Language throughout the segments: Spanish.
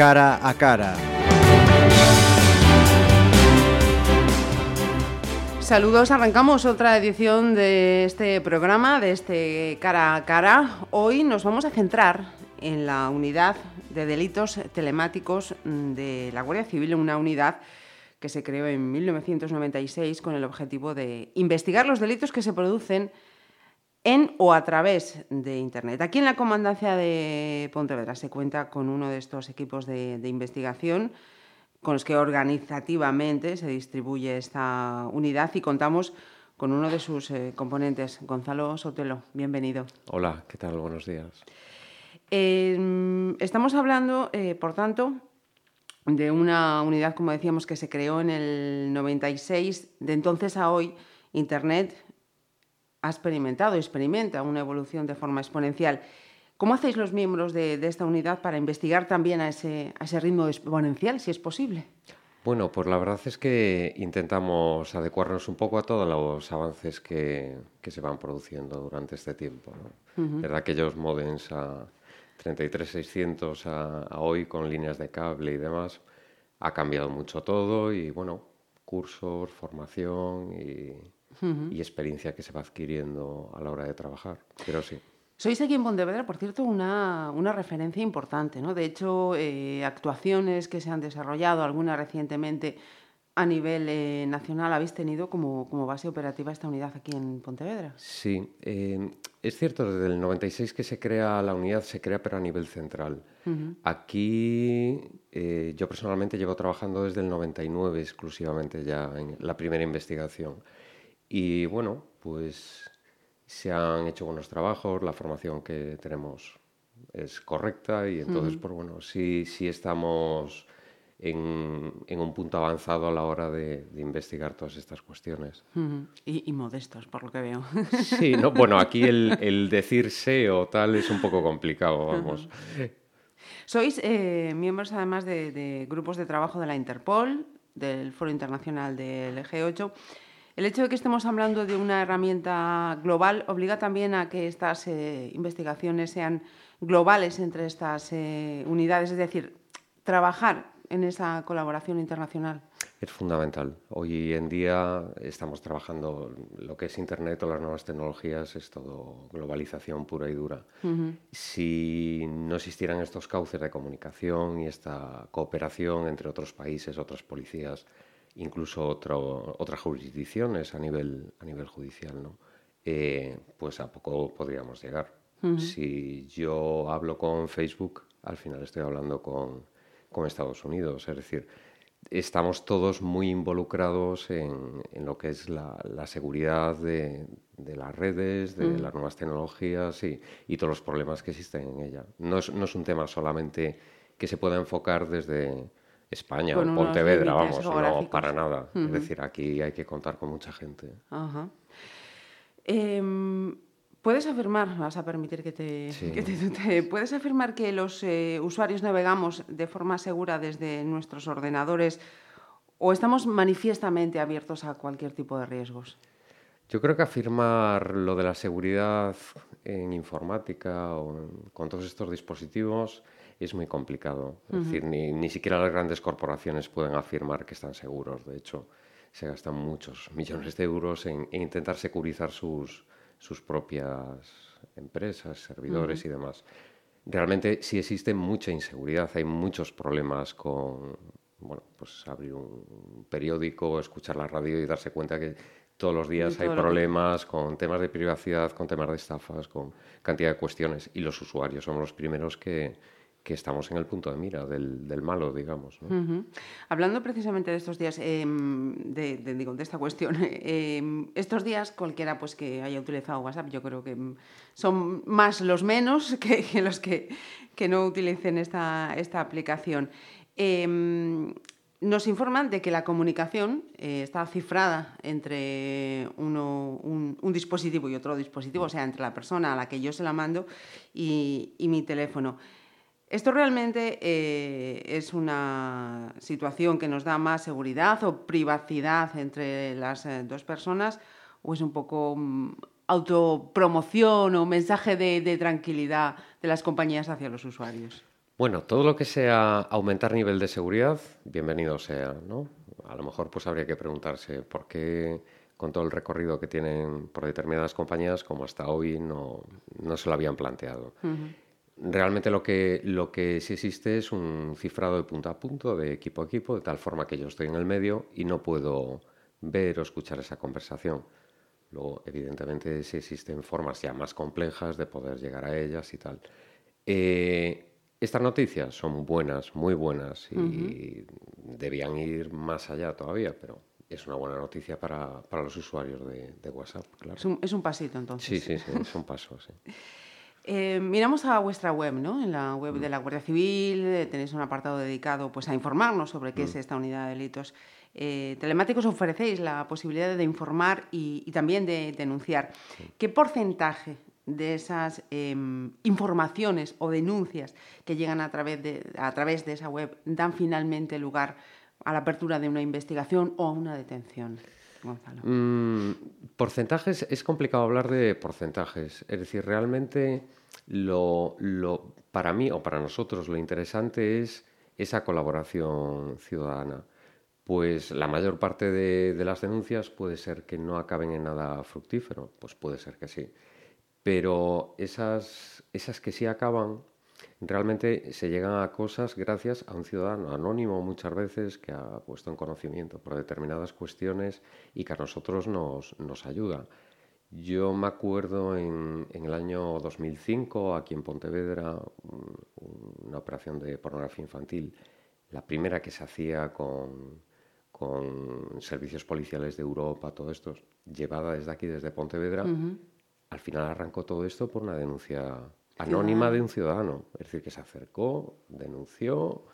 cara a cara. Saludos, arrancamos otra edición de este programa, de este cara a cara. Hoy nos vamos a centrar en la unidad de delitos telemáticos de la Guardia Civil, una unidad que se creó en 1996 con el objetivo de investigar los delitos que se producen en o a través de Internet. Aquí en la Comandancia de Pontevedra se cuenta con uno de estos equipos de, investigación con los que organizativamente se distribuye esta unidad y contamos con uno de sus eh, componentes, Gonzalo Sotelo. Bienvenido. Hola, ¿qué tal? Buenos días. Em, estamos hablando, eh, por tanto, de una unidad, como decíamos, que se creó en el 96. De entonces a hoy, Internet ha experimentado, experimenta una evolución de forma exponencial. ¿Cómo hacéis los miembros de, esta unidad para investigar también a ese, ritmo exponencial, si es posible? Bueno, pues la verdad es que intentamos adecuarnos un poco a todos los avances que, se van produciendo durante este tiempo. ¿no? aquellos modems a 33600 a, a hoy con líneas de cable y demás, ha cambiado mucho todo y bueno, cursos, formación y, y experiencia que se va adquiriendo a la hora de trabajar. Pero sí. Sois aquí en Pontevedra, por cierto, una, una referencia importante. ¿no? De hecho, eh, actuaciones que se han desarrollado, algunas recientemente a nivel eh, nacional, habéis tenido como, como, base operativa esta unidad aquí en Pontevedra. Sí, eh, es cierto, desde el 96 que se crea la unidad, se crea pero a nivel central. Aquí yo personalmente llevo trabajando desde el 99 exclusivamente ya en la primera investigación. Y bueno, pues se han hecho buenos trabajos, la formación que tenemos es correcta y entonces, pues bueno, sí, sí estamos en, en, un punto avanzado a la hora de, investigar todas estas cuestiones. y, modestos, por lo que veo. Sí, no, bueno, aquí el, el decir o tal es un poco complicado, vamos. Sois eh, miembros además de, de, grupos de trabajo de la Interpol, del Foro Internacional del G8 el hecho de que estemos hablando de una herramienta global obliga también a que estas eh, investigaciones sean globales entre estas eh, unidades, es decir, trabajar en esa colaboración internacional. Es fundamental. Hoy en día estamos trabajando lo que es Internet o las nuevas tecnologías, es todo globalización pura y dura. Si no existieran estos cauces de comunicación y esta cooperación entre otros países, otras policías, incluso otro, otras jurisdicciones a nivel, a nivel judicial, ¿no? Eh, pues a poco podríamos llegar. Si yo hablo con Facebook, al final estoy hablando con, con Estados Unidos. Es decir, estamos todos muy involucrados en, en lo que es la, la seguridad de, de, las redes, de las nuevas tecnologías y, y, todos los problemas que existen en ella. No es, no es un tema solamente que se pueda enfocar desde, España, Pontevedra, vamos, no para nada. Es decir, aquí hay que contar con mucha gente. Em, ¿Puedes afirmar, vas a permitir que te, puedes afirmar que los eh, usuarios navegamos de forma segura desde nuestros ordenadores o estamos manifiestamente abiertos a cualquier tipo de riesgos? Yo creo que afirmar lo de la seguridad en informática o con todos estos dispositivos es muy complicado. Es decir, ni, ni, siquiera las grandes corporaciones pueden afirmar que están seguros. De hecho, se gastan muchos millones de euros en, intentar securizar sus, sus propias empresas, servidores y demás. Realmente sí existe mucha inseguridad, hay muchos problemas con, bueno, pues abrir un periódico, escuchar la radio y darse cuenta que todos los días hay problemas con temas de privacidad, con temas de estafas, con cantidad de cuestiones y los usuarios somos los primeros que, que estamos en el punto de mira del, del malo, digamos. Hablando precisamente de estos días, em, de, de, esta cuestión, em, estos días cualquiera pues que haya utilizado WhatsApp, yo creo que son más los menos que, los que, que, no utilicen esta, esta aplicación. Em, nos informan de que la comunicación eh, está cifrada entre uno, un, un, dispositivo y otro dispositivo, o sea, entre la persona a la que yo se la mando y, y mi teléfono. ¿Esto realmente eh, es una situación que nos da más seguridad o privacidad entre las eh, dos personas o es un poco mm, autopromoción o mensaje de, tranquilidad de las compañías hacia los usuarios? Bueno, todo lo que sea aumentar nivel de seguridad, bienvenido sea, ¿no? A lo mejor pues habría que preguntarse por qué con todo el recorrido que tienen por determinadas compañías, como hasta hoy no, no se lo habían planteado. Realmente lo que, lo que sí existe es un cifrado de punto a punto, de equipo a equipo, de tal forma que yo estoy en el medio y no puedo ver o escuchar esa conversación. Luego, evidentemente, sí existen formas ya más complejas de poder llegar a ellas y tal. Eh, estas noticias son buenas, muy buenas y debían ir más allá todavía, pero es una buena noticia para, para los usuarios de, de WhatsApp, claro. Es un, es un, pasito entonces. Sí, sí, sí, es un paso, sí. Eh, miramos a vuestra web, ¿no? En la web de la Guardia Civil eh, tenéis un apartado dedicado pues, a informarnos sobre qué mm. es esta unidad de delitos eh, telemáticos. Ofrecéis la posibilidad de informar y, y también de denunciar. ¿Qué porcentaje de esas eh, informaciones o denuncias que llegan a través, de, a través de esa web dan finalmente lugar a la apertura de una investigación o a una detención? Gonzalo. Mm, porcentajes, es complicado hablar de porcentajes. Es decir, realmente lo, para mí o para nosotros lo interesante es esa colaboración ciudadana. Pues la mayor parte de, de las denuncias puede ser que no acaben en nada fructífero, pues puede ser que sí pero esas, esas que sí acaban, realmente se llegan a cosas gracias a un ciudadano anónimo muchas veces que ha puesto en conocimiento por determinadas cuestiones y que a nosotros nos, nos ayuda. Yo me acuerdo en, en, el año 2005, aquí en Pontevedra, una operación de pornografía infantil, la primera que se hacía con, con servicios policiales de Europa, todo esto, llevada desde aquí, desde Pontevedra, uh -huh al final arrancó todo esto por una denuncia anónima de un ciudadano, es decir, que se acercó, denunció.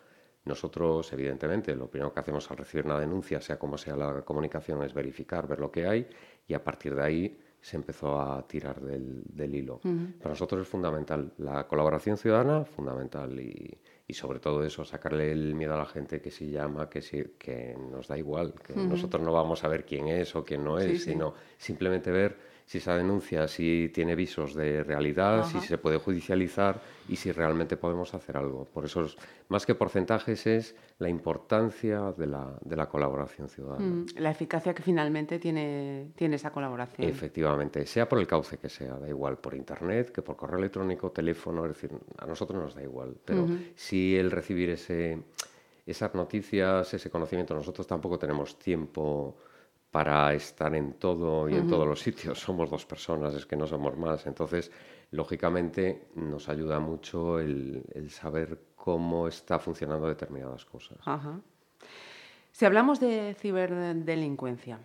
Nosotros, evidentemente, lo primero que hacemos al recibir una denuncia, sea como sea la comunicación, es verificar, ver lo que hay y a partir de ahí se empezó a tirar del, del hilo. Uh -huh. Para nosotros es fundamental la colaboración ciudadana, fundamental y, y, sobre todo eso, sacarle el miedo a la gente que si llama, que, si, que nos da igual, que uh -huh. nosotros no vamos a ver quién es o quién no es, sí, sino sí. simplemente ver si esa denuncia si tiene visos de realidad, Ajá. si se puede judicializar y si realmente podemos hacer algo. Por eso, es, más que porcentajes, es la importancia de la, de la colaboración ciudadana. Mm, la eficacia que finalmente tiene, tiene esa colaboración. Efectivamente, sea por el cauce que sea, da igual por internet, que por correo electrónico, teléfono, es decir, a nosotros nos da igual. Pero uh -huh. si el recibir ese, esas noticias, ese conocimiento, nosotros tampoco tenemos tiempo para estar en todo y en uh -huh. todos los sitios. Somos dos personas, es que no somos más. Entonces, lógicamente, nos ayuda mucho el, el saber cómo está funcionando determinadas cosas. Si hablamos de ciberdelincuencia,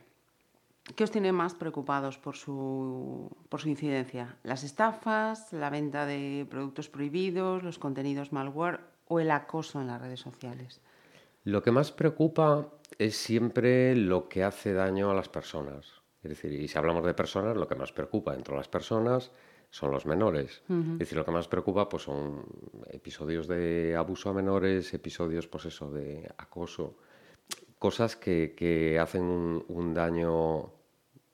¿qué os tiene más preocupados por su, por su incidencia? ¿Las estafas, la venta de productos prohibidos, los contenidos malware o el acoso en las redes sociales? Lo que más preocupa es siempre lo que hace daño a las personas. Es decir, y si hablamos de personas, lo que más preocupa dentro de las personas son los menores. Uh -huh. Es decir, lo que más preocupa pues, son episodios de abuso a menores, episodios pues, eso, de acoso, cosas que, que hacen un, un, daño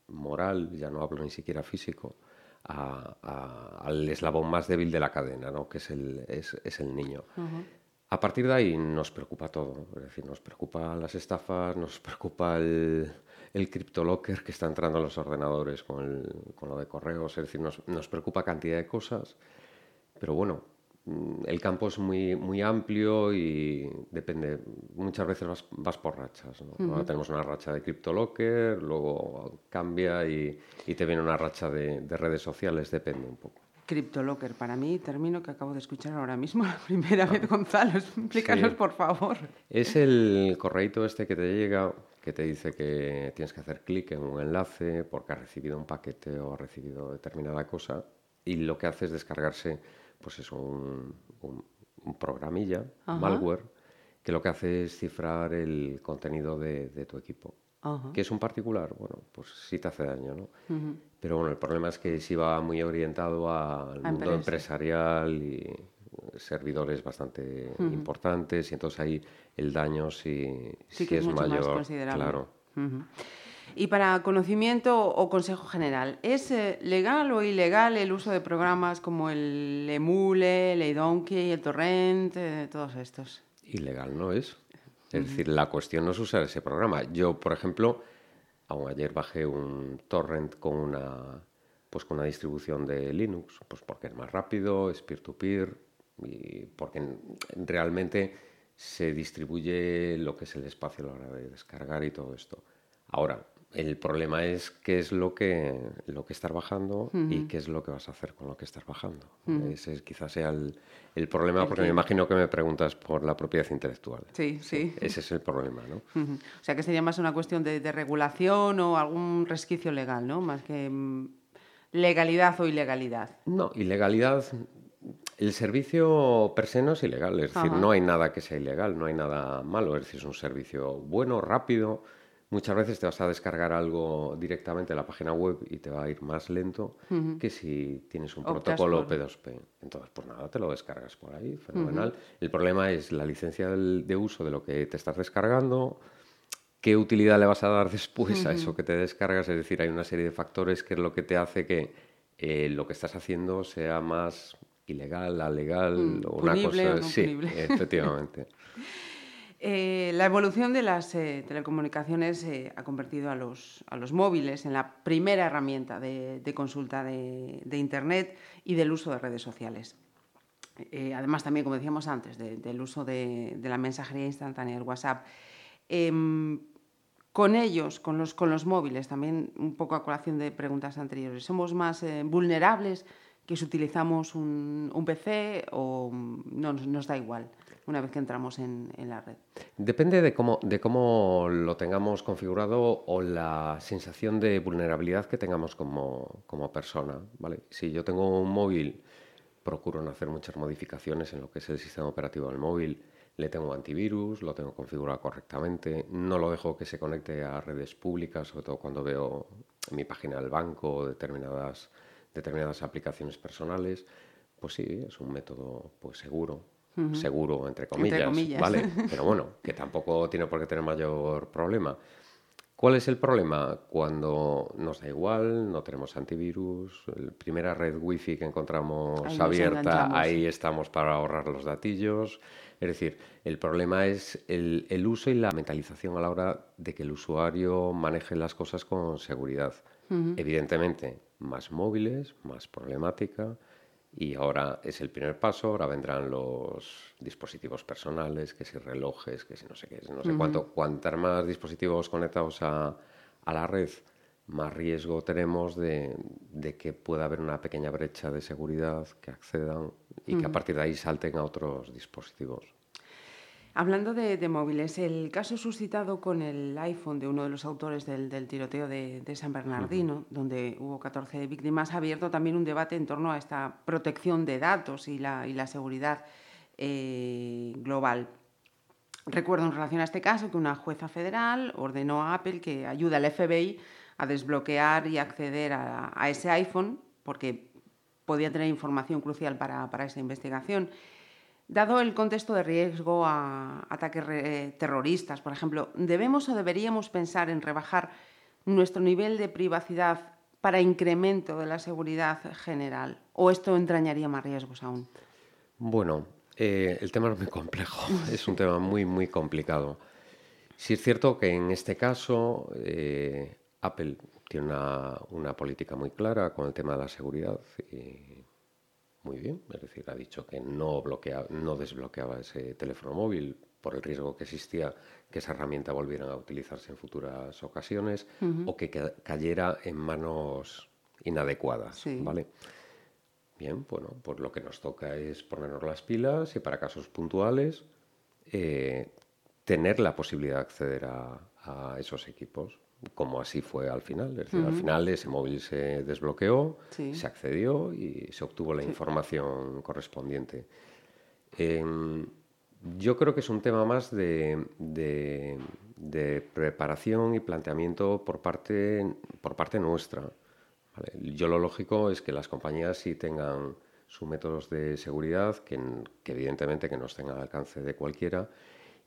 moral, ya no hablo ni siquiera físico, a, a, al eslabón más débil de la cadena, ¿no? que es el, es, es el niño. Uh -huh. A partir de ahí nos preocupa todo, es decir, nos preocupa las estafas, nos preocupa el, el CryptoLocker que está entrando en los ordenadores con, el, con lo de correos, es decir, nos, nos, preocupa cantidad de cosas, pero bueno, mm, el campo es muy, muy amplio y depende, muchas veces vas, vas por rachas. ¿no? Uh -huh. Ahora tenemos una racha de CryptoLocker, luego cambia y, y te viene una racha de, de redes sociales, depende un poco. CryptoLocker, para mí, término que acabo de escuchar ahora mismo la primera ah. vez, Gonzalo. Explícanos, sí. por favor. Es el correito este que te llega, que te dice que tienes que hacer clic en un enlace porque has recibido un paquete o has recibido determinada cosa y lo que hace es descargarse, pues eso, un, un, un programilla, Ajá. malware, que lo que hace es cifrar el contenido de, de tu equipo. Ajá. que es un particular, bueno, pues sí te hace daño, ¿no? Uh -huh. Pero bueno, el problema es que sí va muy orientado al a mundo empresarial y servidores bastante uh -huh. importantes y entonces ahí el daño sí, sí, sí que es, mayor, claro. Uh -huh. Y para conocimiento o consejo general, ¿es eh, legal o ilegal el uso de programas como el Emule, el Donkey, el Torrent, eh, todos estos? Ilegal no es. Es decir, la cuestión no es usar ese programa. Yo, por ejemplo, aún ayer bajé un torrent con una, pues con una distribución de Linux, pues porque es más rápido, es peer-to-peer y porque realmente se distribuye lo que es el espacio a la hora de descargar y todo esto. Ahora, el problema es qué es lo que, lo que estás bajando y qué es lo que vas a hacer con lo que estás bajando. Ese quizás sea el, problema, porque me imagino que me preguntas por la propiedad intelectual. Sí, sí. Ese es el problema, ¿no? O sea, que sería más una cuestión de, regulación o algún resquicio legal, ¿no? Más que mm, legalidad o ilegalidad. No, ilegalidad... El servicio per se no es ilegal, es decir, no hay nada que sea ilegal, no hay nada malo, es decir, es un servicio bueno, rápido, muchas veces te vas a descargar algo directamente de la página web y te va a ir más lento que si tienes un protocolo P2P. Entonces, pues nada, te lo descargas por ahí, fenomenal. El problema es la licencia de uso de lo que te estás descargando, qué utilidad le vas a dar después a eso que te descargas. Es decir, hay una serie de factores que es lo que te hace que eh, lo que estás haciendo sea más ilegal, alegal mm, o una cosa. sí, efectivamente. Eh, la evolución de las eh, telecomunicaciones eh, ha convertido a los, móviles en la primera herramienta de, consulta de, Internet y del uso de redes sociales. además, también, como decíamos antes, del uso de, la mensajería instantánea, el WhatsApp. Em, con ellos, con los, móviles, también un poco a colación de preguntas anteriores, ¿somos más vulnerables que si utilizamos un, un PC o no, nos da igual? Una vez que entramos en, la red. Depende de cómo, de cómo lo tengamos configurado o la sensación de vulnerabilidad que tengamos como, persona. ¿vale? Si yo tengo un móvil, procuro no hacer muchas modificaciones en lo que es el sistema operativo del móvil. Le tengo antivirus, lo tengo configurado correctamente, no lo dejo que se conecte a redes públicas, sobre todo cuando veo en mi página del banco determinadas, determinadas aplicaciones personales. Pues sí, es un método pues, seguro seguro, entre comillas, ¿vale? Pero bueno, que tampoco tiene por qué tener mayor problema. ¿Cuál es el problema? Cuando nos da igual, no tenemos antivirus, la primera red wifi que encontramos abierta, ahí estamos para ahorrar los datillos. Es decir, el problema es el, el, uso y la mentalización a la hora de que el usuario maneje las cosas con seguridad. Evidentemente, más móviles, más problemática, y ahora es el primer paso, ahora vendrán los dispositivos personales, que si relojes, que si no sé qué, no sé cuánto. Cuantos más dispositivos conectados a, a, la red, más riesgo tenemos de, de, que pueda haber una pequeña brecha de seguridad, que accedan y que a partir de ahí salten a otros dispositivos. Hablando de, móviles, el caso suscitado con el iPhone de uno de los autores del, tiroteo de, San Bernardino, donde hubo 14 víctimas, ha abierto también un debate en torno a esta protección de datos y la, seguridad eh, global. Recuerdo en relación a este caso que una jueza federal ordenó a Apple que ayude al FBI a desbloquear y acceder a, ese iPhone porque podía tener información crucial para, para esa investigación. Dado el contexto de riesgo a ataques terroristas, por ejemplo, ¿debemos o deberíamos pensar en rebajar nuestro nivel de privacidad para incremento de la seguridad general? ¿O esto entrañaría más riesgos aún? Bueno, eh, el tema es muy complejo, es un tema muy, muy complicado. Sí es cierto que en este caso eh, Apple tiene una, una, política muy clara con el tema de la seguridad y muy bien, es decir, ha dicho que no, bloquea, no desbloqueaba ese teléfono móvil por el riesgo que existía que esa herramienta volviera a utilizarse en futuras ocasiones o que cayera en manos inadecuadas, ¿vale? Bien, bueno, pues lo que nos toca es ponernos las pilas y para casos puntuales eh, tener la posibilidad de acceder a esos equipos como así fue al final. Es decir, al final ese móvil se desbloqueó, se accedió y se obtuvo la información correspondiente. Em, yo creo que es un tema más de, preparación y planteamiento por parte, por parte nuestra. Yo lo lógico es que las compañías sí tengan sus métodos de seguridad, que, que evidentemente que no estén al alcance de cualquiera.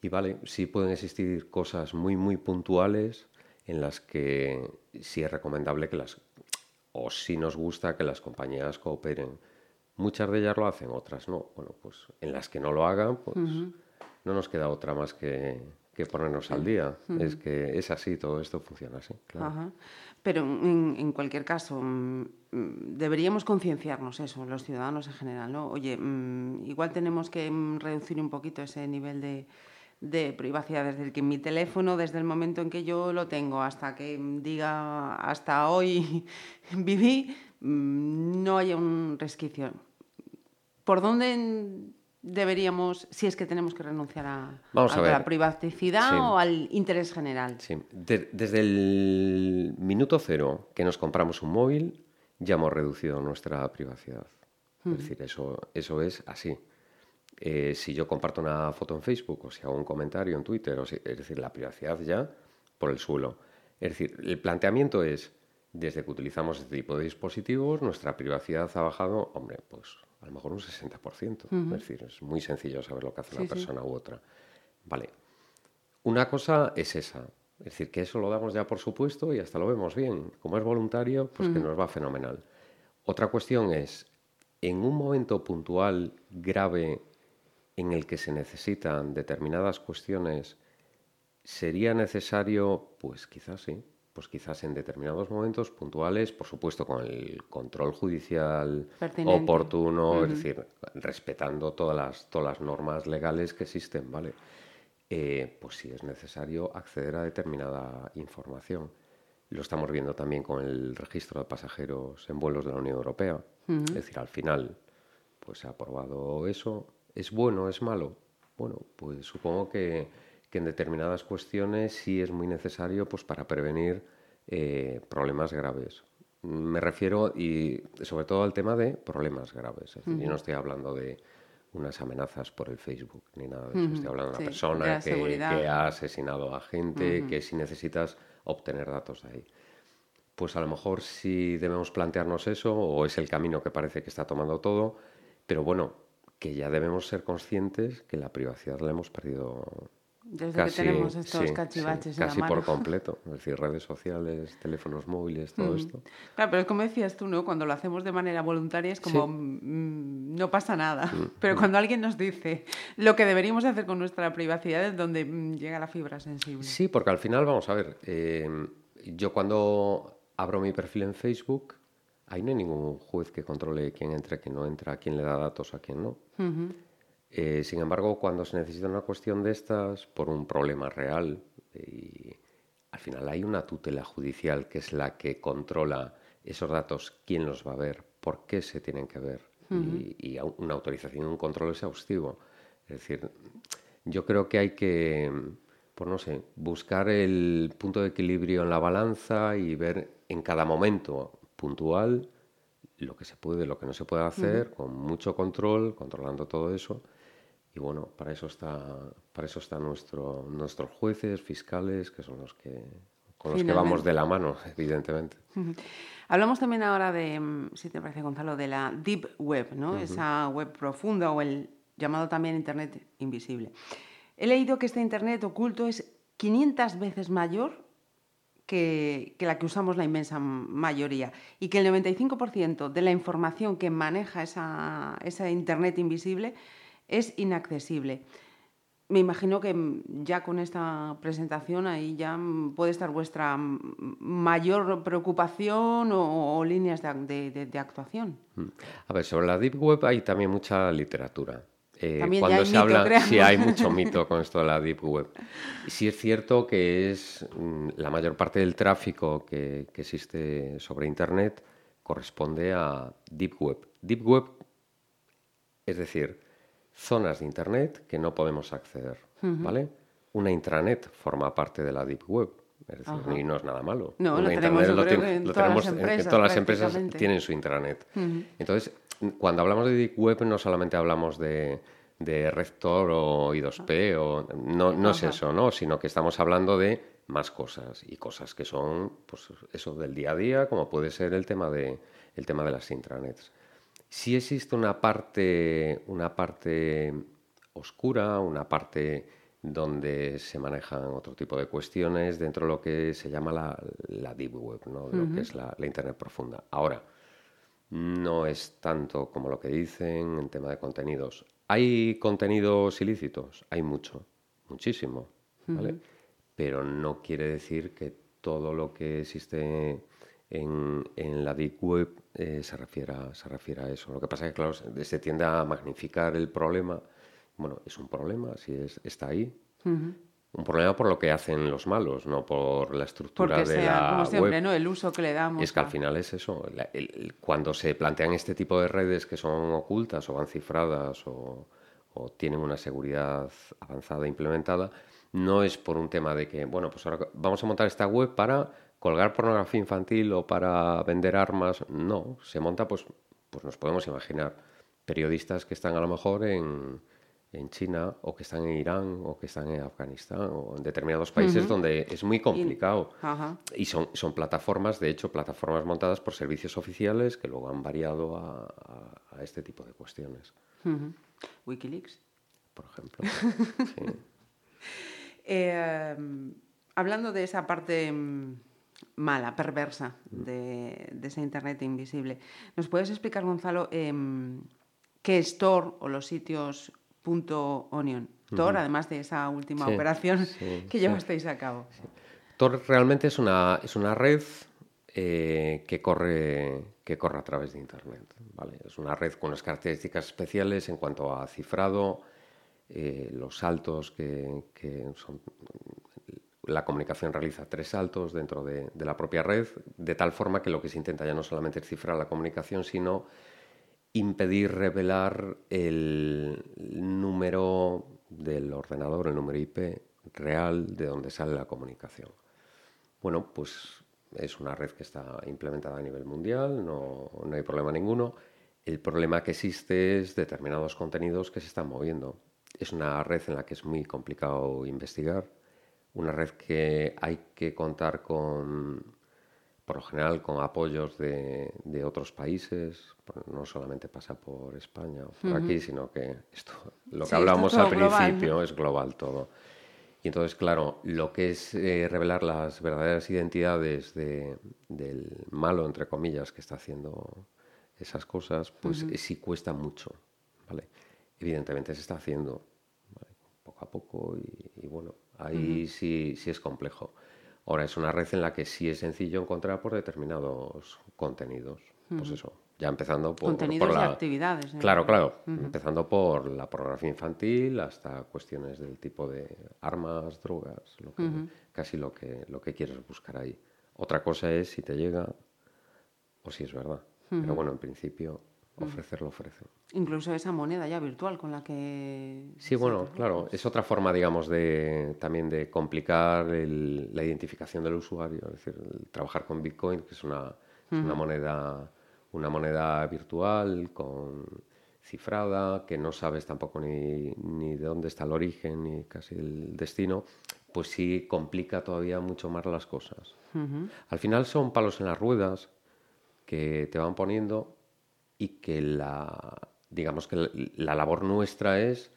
Y vale, sí pueden existir cosas muy, muy puntuales en las que sí es recomendable que las, o sí nos gusta que las compañías cooperen. Muchas de ellas lo hacen, otras no. Bueno, pues en las que no lo hagan, pues no nos queda otra más que, que ponernos al día. Es que es así, todo esto funciona así. Claro. Pero en, cualquier caso, mm, mm, deberíamos concienciarnos eso, los ciudadanos en general, ¿no? Oye, mm, igual tenemos que reducir un poquito ese nivel de, de privacidad desde el que mi teléfono, desde el momento en que yo lo tengo hasta que diga hasta hoy viví, no haya un resquicio. ¿Por dónde deberíamos, si es que tenemos que renunciar a, la privacidad o al interés general? Sí. desde el minuto cero que nos compramos un móvil, ya hemos reducido nuestra privacidad. Es decir, eso, eso es así. Eh, si yo comparto una foto en Facebook o si hago un comentario en Twitter, o es decir, la privacidad ya por el suelo. Es decir, el planteamiento es, desde que utilizamos este tipo de dispositivos, nuestra privacidad ha bajado, hombre, pues a lo mejor un 60%. Es decir, es muy sencillo saber lo que hace una persona u otra. Vale. Una cosa es esa. Es decir, que eso lo damos ya por supuesto y hasta lo vemos bien. Como es voluntario, pues que nos va fenomenal. Otra cuestión es, en un momento puntual, grave, en el que se necesitan determinadas cuestiones, ¿sería necesario? Pues quizás sí pues quizás en determinados momentos puntuales, por supuesto con el control judicial oportuno, es decir, respetando todas las, todas las normas legales que existen, ¿vale? Eh, pues sí es necesario acceder a determinada información. Lo estamos viendo también con el registro de pasajeros en vuelos de la Unión Europea. Es decir, al final, pues se ha aprobado eso. ¿Es bueno, es malo? Bueno, pues supongo que que en determinadas cuestiones sí es muy necesario pues, para prevenir eh, problemas graves. Me refiero y sobre todo al tema de problemas graves. Es decir, Yo no estoy hablando de unas amenazas por el Facebook ni nada de eso. Estoy hablando de una persona que, ha asesinado a gente, que si necesitas obtener datos de ahí. Pues a lo mejor sí debemos plantearnos eso, o es el camino que parece que está tomando todo, pero bueno, que ya debemos ser conscientes que la privacidad la hemos perdido desde que tenemos estos cachivaches casi por completo, es decir, redes sociales, teléfonos móviles, todo esto. Claro, pero es como decías tú, ¿no? Cuando lo hacemos de manera voluntaria es como mm, no pasa nada. Mm, pero mm. cuando alguien nos dice lo que deberíamos hacer con nuestra privacidad es donde llega la fibra sensible. Sí, porque al final, vamos a ver, em, yo cuando abro mi perfil en Facebook, ahí no hay ningún juez que controle quién entra, quién no entra, quién le da datos, a quién no. Eh, sin embargo, cuando se necesita una cuestión de estas por un problema real, y al final hay una tutela judicial que es la que controla esos datos, quién los va a ver, por qué se tienen que ver, y, una autorización un control exhaustivo. Es decir, yo creo que hay que, pues no sé, buscar el punto de equilibrio en la balanza y ver en cada momento puntual lo que se puede, lo que no se puede hacer, con mucho control, controlando todo eso y bueno, para eso está, para eso están nuestro, nuestros jueces, fiscales, que son los que con los que vamos de la mano, evidentemente. Hablamos también ahora de, mm, si te parece, Gonzalo, de la Deep Web, ¿no? Esa web profunda o el llamado también Internet invisible. He leído que este Internet oculto es 500 veces mayor que, la que usamos la inmensa mayoría y que el 95% de la información que maneja esa, esa Internet invisible es inaccesible. Me imagino que ya con esta presentación ahí ya puede estar vuestra mayor preocupación o, líneas de, actuación. Mm. A ver, sobre la Deep Web hay también mucha literatura. Eh, cuando se habla, sí hay mucho mito con esto de la Deep Web. Sí es cierto que es mm, la mayor parte del tráfico que, que existe sobre Internet corresponde a Deep Web. Deep Web, es decir, zonas de Internet que no podemos acceder, ¿vale? Una intranet forma parte de la Deep Web. Es decir, y no es nada malo. No, lo tenemos, lo, en todas las empresas tienen su intranet. Entonces, cuando hablamos de Deep Web no solamente hablamos de, de Rector o I2P, o, no, no es eso, ¿no? sino que estamos hablando de más cosas y cosas que son pues, eso del día a día, como puede ser el tema de, el tema de las intranets sí existe una parte, una parte oscura, una parte donde se manejan otro tipo de cuestiones dentro de lo que se llama la, Deep Web, ¿no? lo que es la, Internet profunda. Ahora, no es tanto como lo que dicen en tema de contenidos. ¿Hay contenidos ilícitos? Hay mucho, muchísimo, ¿vale? Pero no quiere decir que todo lo que existe en, la Deep Web eh, se, refiera, se refiere a eso. Lo que pasa es que, claro, se, tiende a magnificar el problema. Bueno, es un problema, si es, está ahí. Un problema por lo que hacen los malos, no por la estructura Porque de sea, la como siempre, web. ¿no? El uso que le damos. Es que al final es eso. cuando se plantean este tipo de redes que son ocultas o van cifradas o, o tienen una seguridad avanzada implementada, no es por un tema de que, bueno, pues ahora vamos a montar esta web para colgar pornografía infantil o para vender armas. No, se monta, pues, pues nos podemos imaginar periodistas que están a lo mejor en, en China o que están en Irán o que están en Afganistán o en determinados países donde es muy complicado. Y, son, son plataformas, de hecho, plataformas montadas por servicios oficiales que luego han variado a, este tipo de cuestiones. Wikileaks. Por ejemplo. sí. Eh, hablando de esa parte mm, mala, perversa de, ese Internet invisible, ¿nos puedes explicar, Gonzalo, em, qué es Tor o los sitios .onion? Tor, además de esa última operación que llevasteis a cabo. Tor realmente es una, es una red eh, que, corre, que corre a través de Internet. ¿vale? Es una red con unas características especiales en cuanto a cifrado, eh, los saltos que, son... La comunicación realiza tres saltos dentro de, la propia red, de tal forma que lo que se intenta ya no solamente es cifrar la comunicación, sino impedir revelar el número del ordenador, el número IP real de donde sale la comunicación. Bueno, pues es una red que está implementada a nivel mundial, no, no hay problema ninguno. El problema que existe es determinados contenidos que se están moviendo es una red en la que es muy complicado investigar, una red que hay que contar con, por lo general, con apoyos de, otros países, no solamente pasa por España o por aquí, sino que esto, lo que hablamos al principio es global todo. Y entonces, claro, lo que es eh, revelar las verdaderas identidades del malo, entre comillas, que está haciendo esas cosas, pues sí cuesta mucho. ¿vale? Evidentemente se está haciendo poco a poco y, bueno, ahí sí, sí es complejo. Ahora es una red en la que sí es sencillo encontrar por determinados contenidos. Pues eso, ya empezando por, contenidos la... y actividades. ¿eh? Claro, claro. Empezando por la pornografía infantil hasta cuestiones del tipo de armas, drogas, lo que, casi lo que, lo que quieres buscar ahí. Otra cosa es si te llega o si es verdad. Pero bueno, en principio ofrecerlo ofrece. Incluso esa moneda ya virtual con la que... Sí, bueno, claro, es otra forma, digamos, de también de complicar la identificación del usuario, es decir, trabajar con Bitcoin, que es una, una, moneda, una moneda virtual con cifrada, que no sabes tampoco ni, ni de dónde está el origen ni casi el destino, pues sí complica todavía mucho más las cosas. Al final son palos en las ruedas que te van poniendo y que la, digamos que la, labor nuestra es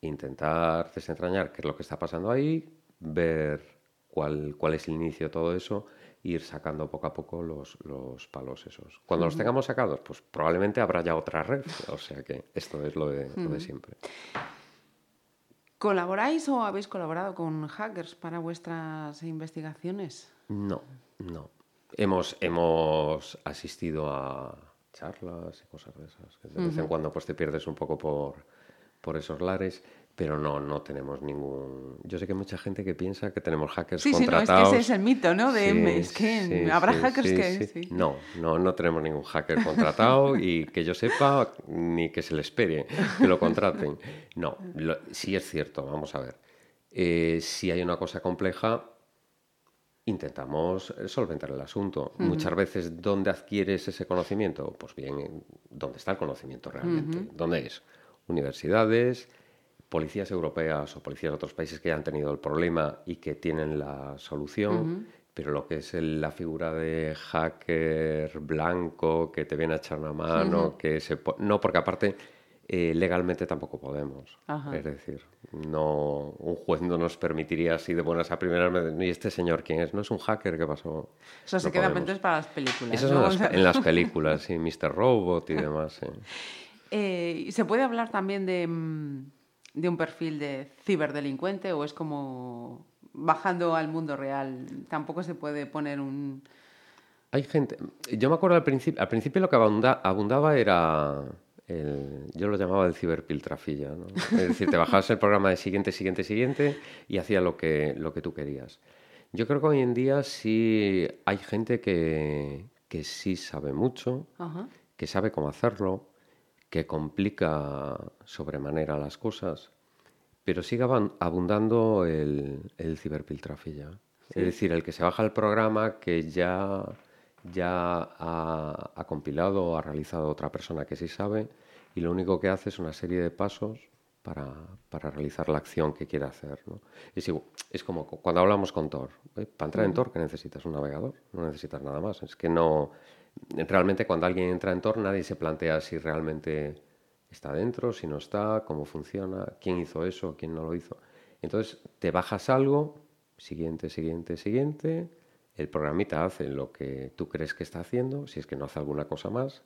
intentar desentrañar qué es lo que está pasando ahí, ver cuál, cuál es el inicio de todo eso e ir sacando poco a poco los, los palos esos. Cuando los tengamos sacados, pues probablemente habrá ya otra red, o sea que esto es lo de, lo de siempre. ¿Colaboráis o habéis colaborado con hackers para vuestras investigaciones? No, no. Hemos, hemos asistido a, charlas y cosas de esas. Que de vez en cuando pues te pierdes un poco por, por esos lares, pero no, no tenemos ningún... Yo sé que hay mucha gente que piensa que tenemos hackers contratados. Sí, no, es que ese es el mito, ¿no? De, es que habrá hackers que... No, no, no tenemos ningún hacker contratado y que yo sepa, ni que se le espere que lo contraten. No, sí es cierto, vamos a ver. Eh, si hay una cosa compleja, intentamos solventar el asunto. Muchas veces, ¿dónde adquieres ese conocimiento? Pues bien, ¿dónde está el conocimiento realmente? ¿Dónde es? Universidades, policías europeas o policías de otros países que ya han tenido el problema y que tienen la solución, pero lo que es la figura de hacker blanco que te viene a echar una mano, que se... No, porque aparte eh, legalmente tampoco podemos. Es decir, no, un juez no nos permitiría así de buenas a primeras. ¿Y este señor quién es? ¿No es un hacker? ¿Qué pasó? Eso se queda pendiente para las películas. Eso en las películas, sí, Mr. Robot y demás. Eh, ¿Se puede hablar también de, mm, de un perfil de ciberdelincuente o es como bajando al mundo real? Tampoco se puede poner un. Hay gente. Yo me acuerdo al principio, al principio lo que abundaba era yo lo llamaba el ciberpiltrafilla. ¿no? Es decir, te bajabas el programa de siguiente, siguiente, siguiente y hacía lo que, lo que tú querías. Yo creo que hoy en día sí hay gente que, que sí sabe mucho, que sabe cómo hacerlo, que complica sobremanera las cosas, pero sigue abundando el, el ciberpiltrafilla. Es decir, el que se baja el programa que ya ya ha, compilado o ha realizado otra persona que sí sabe y lo único que hace es una serie de pasos para, para realizar la acción que quiere hacer. ¿no? Es, es, como cuando hablamos con Tor. ¿eh? Para entrar en Tor, ¿qué necesitas? Un navegador, no necesitas nada más. Es que no. Realmente, cuando alguien entra en Tor, nadie se plantea si realmente está dentro, si no está, cómo funciona, quién hizo eso, quién no lo hizo. Entonces, te bajas algo, siguiente, siguiente, siguiente el programita hace lo que tú crees que está haciendo, si es que no hace alguna cosa más,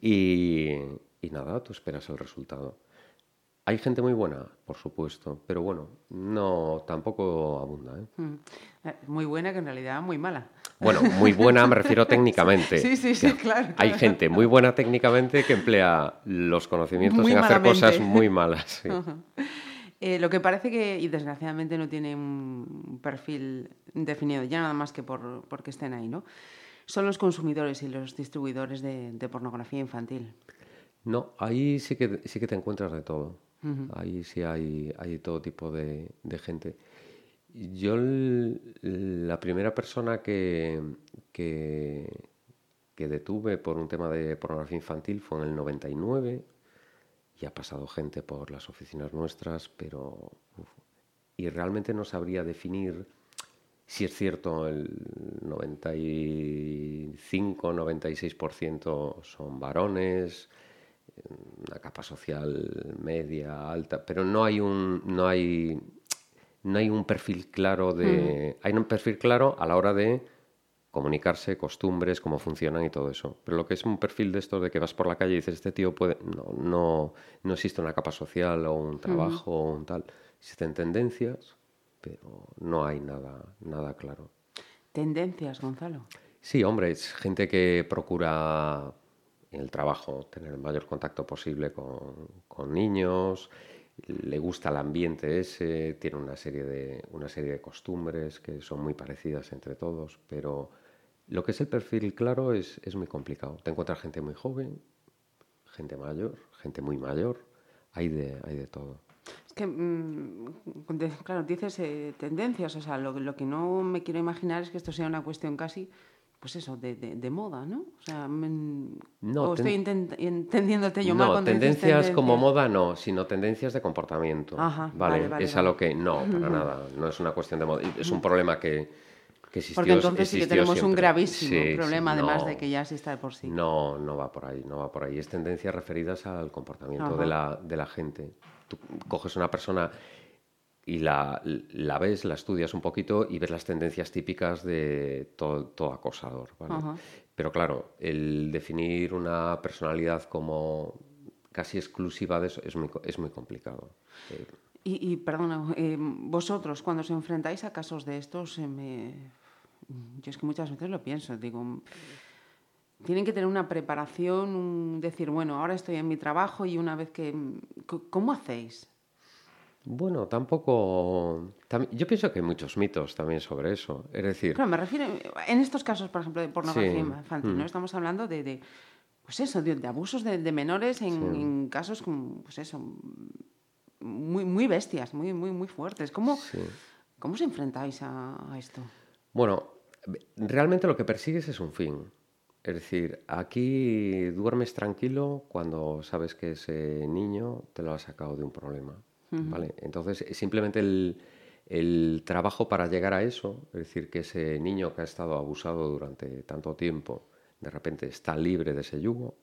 y, nada, tú esperas el resultado. Hay gente muy buena, por supuesto, pero bueno, no tampoco abunda. ¿eh? ¿eh? Muy buena que en realidad muy mala. Bueno, muy buena me refiero técnicamente. Sí, sí, sí, claro, Hay gente muy buena técnicamente que emplea los conocimientos en hacer cosas muy malas. Eh, lo que parece que, y desgraciadamente no tiene un perfil definido, ya nada más que por porque estén ahí, ¿no? Son los consumidores y los distribuidores de, pornografía infantil. No, ahí sí que, sí que te encuentras de todo. Ahí sí hay, hay todo tipo de, gente. Yo la primera persona que, que, que, detuve por un tema de pornografía infantil fue en el 99 y ha pasado gente por las oficinas nuestras, pero... y realmente no sabría definir si es cierto, el 95-96% son varones, una capa social media, alta, pero no hay un, no hay, no hay un perfil claro de... Hay un perfil claro a la hora de comunicarse, costumbres, cómo funcionan y todo eso. Pero lo que es un perfil de esto de que vas por la calle y dices, este tío puede... No, no, no existe una capa social o un trabajo o un tal. Existen tendencias, pero no hay nada, nada claro. ¿Tendencias, Gonzalo? Sí, hombre, es gente que procura en el trabajo tener el mayor contacto posible con, con niños, le gusta el ambiente ese, tiene una serie, de, una serie de costumbres que son muy parecidas entre todos, pero lo que es el perfil claro es, es muy complicado. Te encuentras gente muy joven, gente mayor, gente muy mayor, hay de, hay de todo. Es que, mm, claro, dices eh, tendencias, o sea, lo, lo, que no me quiero imaginar es que esto sea una cuestión casi, pues eso, de, de, moda, ¿no? O sea, no, o estoy entendiéndote yo mal cuando tendencias, tendencias como moda no, sino tendencias de comportamiento. Ajá, vale, vale, es a lo que, no, para nada, no es una cuestión de moda, es un problema que porque entonces sí que tenemos un gravísimo problema, además de que ya exista de por sí. No, no va por ahí, no va por ahí. Es tendencias referidas al comportamiento de la, de la, gente. Tú coges una persona y la, la, ves, la estudias un poquito y ves las tendencias típicas de todo, todo acosador. Pero claro, el definir una personalidad como casi exclusiva de eso es muy, es muy complicado. Eh, y, y, perdona, eh, vosotros cuando os enfrentáis a casos de estos, me yo es que muchas veces lo pienso, digo, tienen que tener una preparación, decir, bueno, ahora estoy en mi trabajo y una vez que... ¿Cómo hacéis? Bueno, tampoco... Yo pienso que hay muchos mitos también sobre eso. Es decir... Claro, me refiero... En estos casos, por ejemplo, de pornografía infantil, ¿no? Mm. Estamos hablando de, pues eso, de, abusos de, menores en, casos, pues eso, muy, muy bestias, muy, muy, muy fuertes. ¿Cómo, ¿cómo os enfrentáis a, a esto? Bueno, realmente lo que persigues es un fin. Es decir, aquí duermes tranquilo cuando sabes que ese niño te lo ha sacado de un problema. ¿vale? Entonces, simplemente el, trabajo para llegar a eso, es decir, que ese niño que ha estado abusado durante tanto tiempo, de repente está libre de ese yugo,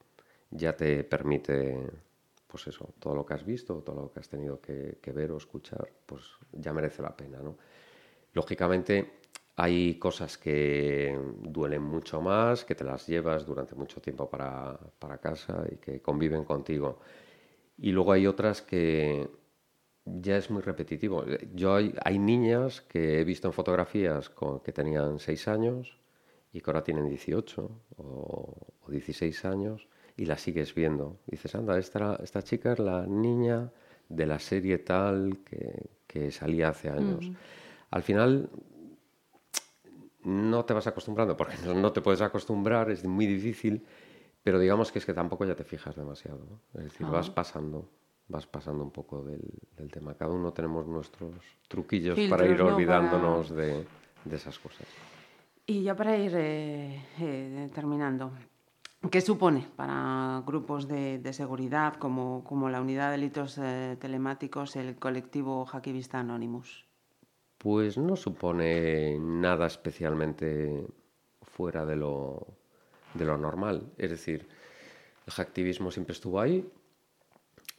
ya te permite pues eso, todo lo que has visto, todo lo que has tenido que, ver o escuchar, pues ya merece la pena, ¿no? Lógicamente hay cosas que duelen mucho más, que te las llevas durante mucho tiempo para, para casa y que conviven contigo. Y luego hay otras que ya es muy repetitivo. Yo hay, hay niñas que he visto en fotografías con, que tenían 6 años y que ahora tienen 18 o, o 16 años y la sigues viendo. Dices, anda, esta, esta chica es la niña de la serie tal que, que salía hace años. Al final no te vas acostumbrando, porque no, te puedes acostumbrar, es muy difícil, pero digamos que es que tampoco ya te fijas demasiado. Es decir, vas pasando, vas pasando un poco del, del, tema. Cada uno tenemos nuestros truquillos para ir olvidándonos De, de, esas cosas. Y ya para ir eh, eh, terminando, ¿Qué supone para grupos de, seguridad como, la Unidad de Delitos eh, Telemáticos el colectivo Hackivista Anonymous? Pues no supone nada especialmente fuera de lo, de lo normal. Es decir, el hacktivismo siempre estuvo ahí.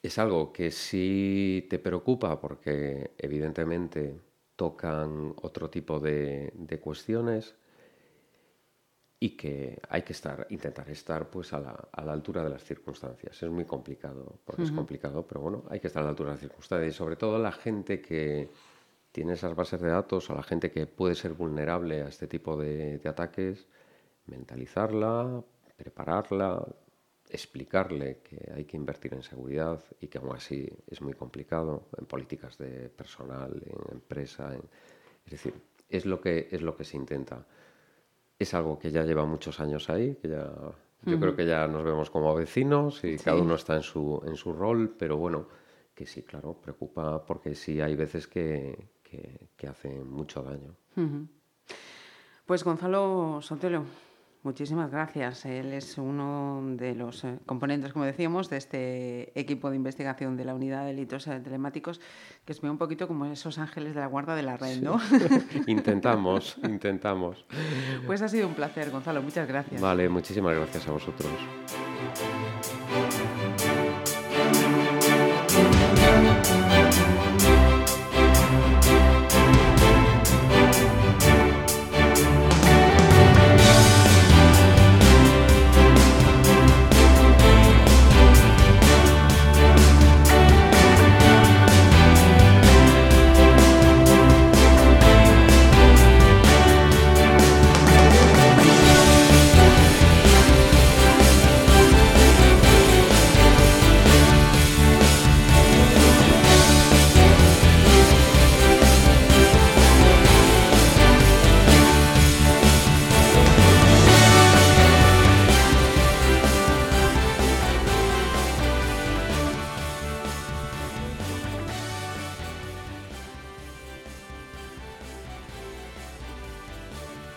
Es algo que sí te preocupa porque evidentemente tocan otro tipo de, de cuestiones y que hay que estar, intentar estar pues a la, a la altura de las circunstancias. Es muy complicado, porque es complicado, pero bueno, hay que estar a la altura de las circunstancias y sobre todo la gente que tiene esas bases de datos, a la gente que puede ser vulnerable a este tipo de, de ataques, mentalizarla, prepararla, explicarle que hay que invertir en seguridad y que aún así es muy complicado en políticas de personal, en empresa, en, es decir, es lo que es lo que se intenta. Es algo que ya lleva muchos años ahí, que ya yo creo que ya nos vemos como vecinos y cada uno está en su, en su rol, pero bueno, que sí, claro, preocupa porque sí hay veces que, que, que hacen mucho daño. Pues Gonzalo Sotelo, Muchísimas gracias. Él es uno de los eh, componentes, como decíamos, de este equipo de investigación de la Unidad de Delitos Telemáticos, que es un poquito como esos ángeles de la guarda de la red, ¿no? intentamos, intentamos. Pues ha sido un placer, Gonzalo. Muchas gracias. Vale, muchísimas gracias a vosotros.